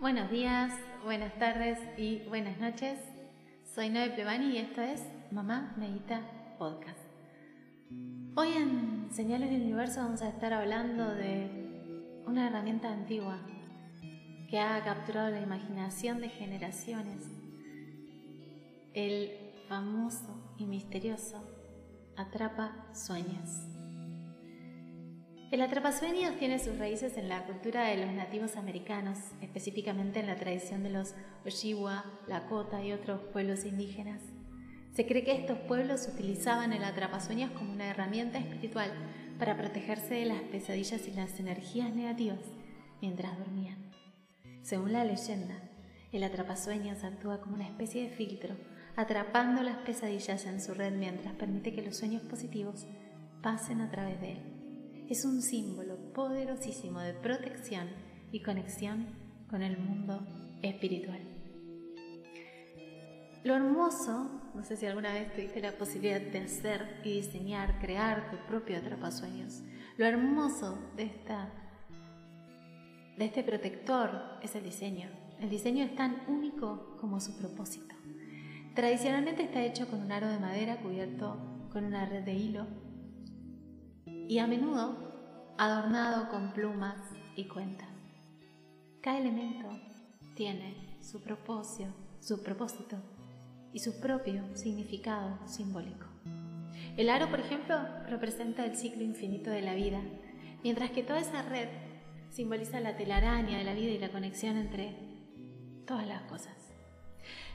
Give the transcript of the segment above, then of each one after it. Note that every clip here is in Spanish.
Buenos días, buenas tardes y buenas noches. Soy Noé Plevani y esto es Mamá Medita Podcast. Hoy en Señales del Universo vamos a estar hablando de una herramienta antigua que ha capturado la imaginación de generaciones. El famoso y misterioso Atrapa Sueños. El atrapasueños tiene sus raíces en la cultura de los nativos americanos, específicamente en la tradición de los Ojibwa, Lakota y otros pueblos indígenas. Se cree que estos pueblos utilizaban el atrapasueños como una herramienta espiritual para protegerse de las pesadillas y las energías negativas mientras dormían. Según la leyenda, el atrapasueños actúa como una especie de filtro, atrapando las pesadillas en su red mientras permite que los sueños positivos pasen a través de él es un símbolo poderosísimo de protección y conexión con el mundo espiritual. Lo hermoso, no sé si alguna vez tuviste la posibilidad de hacer y diseñar, crear tu propio atrapasueños. Lo hermoso de, esta, de este protector es el diseño. El diseño es tan único como su propósito. Tradicionalmente está hecho con un aro de madera cubierto con una red de hilo y a menudo adornado con plumas y cuentas. Cada elemento tiene su propósito, su propósito y su propio significado simbólico. El aro, por ejemplo, representa el ciclo infinito de la vida, mientras que toda esa red simboliza la telaraña de la vida y la conexión entre todas las cosas.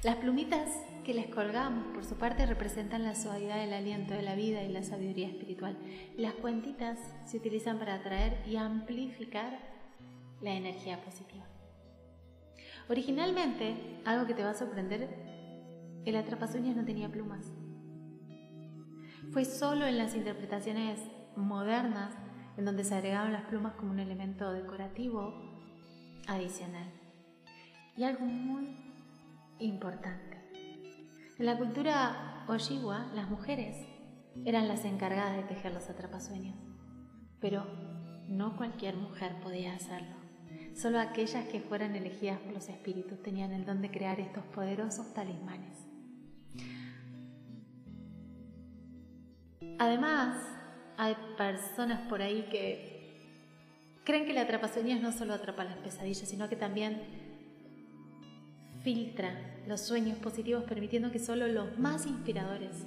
Las plumitas que les colgamos, por su parte, representan la suavidad del aliento de la vida y la sabiduría espiritual. Las cuentitas se utilizan para atraer y amplificar la energía positiva. Originalmente, algo que te va a sorprender, el atrapasueños no tenía plumas. Fue solo en las interpretaciones modernas en donde se agregaron las plumas como un elemento decorativo adicional. Y algo muy importante. En la cultura Ojibwa, las mujeres eran las encargadas de tejer los atrapasueños, pero no cualquier mujer podía hacerlo. Solo aquellas que fueran elegidas por los espíritus tenían el don de crear estos poderosos talismanes. Además, hay personas por ahí que creen que el atrapasueños no solo atrapa las pesadillas, sino que también filtra los sueños positivos permitiendo que solo los más inspiradores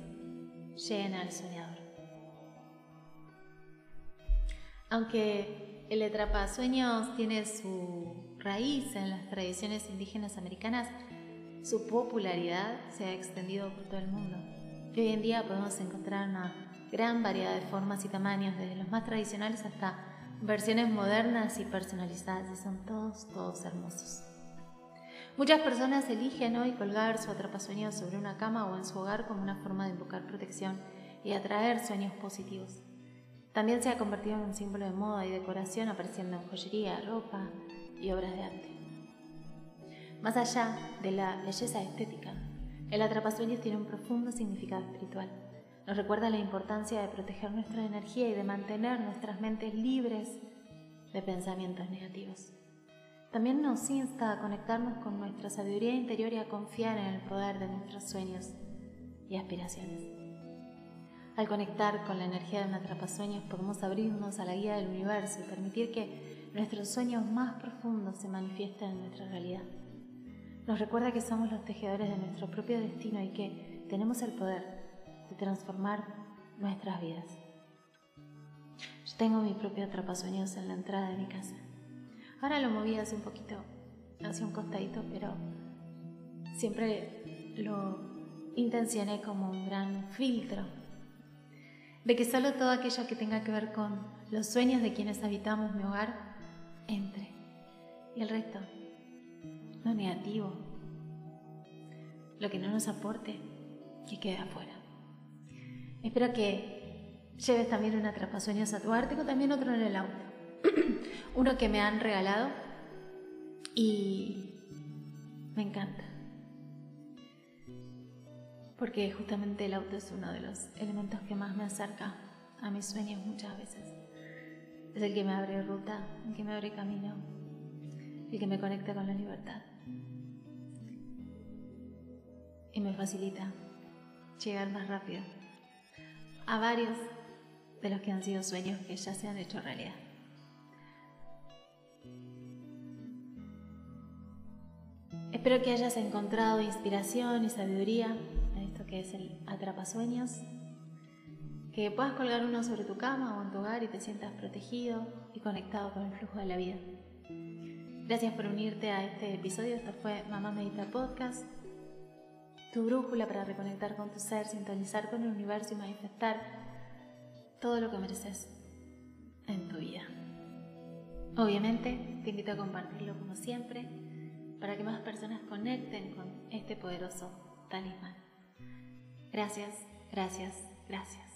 lleguen al soñador. Aunque el atrapasueños tiene su raíz en las tradiciones indígenas americanas, su popularidad se ha extendido por todo el mundo. Hoy en día podemos encontrar una gran variedad de formas y tamaños, desde los más tradicionales hasta versiones modernas y personalizadas, y son todos, todos hermosos. Muchas personas eligen hoy colgar su atrapasueños sobre una cama o en su hogar como una forma de invocar protección y atraer sueños positivos. También se ha convertido en un símbolo de moda y decoración apareciendo en joyería, ropa y obras de arte. Más allá de la belleza estética, el atrapasueños tiene un profundo significado espiritual. Nos recuerda la importancia de proteger nuestra energía y de mantener nuestras mentes libres de pensamientos negativos. También nos insta a conectarnos con nuestra sabiduría interior y a confiar en el poder de nuestros sueños y aspiraciones. Al conectar con la energía de un atrapasueños podemos abrirnos a la guía del universo y permitir que nuestros sueños más profundos se manifiesten en nuestra realidad. Nos recuerda que somos los tejedores de nuestro propio destino y que tenemos el poder de transformar nuestras vidas. Yo tengo mi propio atrapasueños en la entrada de mi casa. Ahora lo moví hace un poquito, hacia un costadito, pero siempre lo intencioné como un gran filtro de que solo todo aquello que tenga que ver con los sueños de quienes habitamos mi hogar entre y el resto, lo negativo, lo que no nos aporte, que quede afuera. Espero que lleves también un atrapasueños a tu arte, o también otro en el auto. Uno que me han regalado y me encanta. Porque justamente el auto es uno de los elementos que más me acerca a mis sueños muchas veces. Es el que me abre ruta, el que me abre camino. el que me conecta con la libertad. Y me facilita llegar más rápido a varios de los que han sido sueños que ya se han hecho realidad. Espero que hayas encontrado inspiración y sabiduría en esto que es el atrapasueños, que puedas colgar uno sobre tu cama o en tu hogar y te sientas protegido y conectado con el flujo de la vida. Gracias por unirte a este episodio. Esto fue Mamá Medita Podcast, tu brújula para reconectar con tu ser, sintonizar con el universo y manifestar todo lo que mereces en tu vida. Obviamente, te invito a compartirlo como siempre para que más personas conecten con este poderoso talismán. Gracias, gracias, gracias.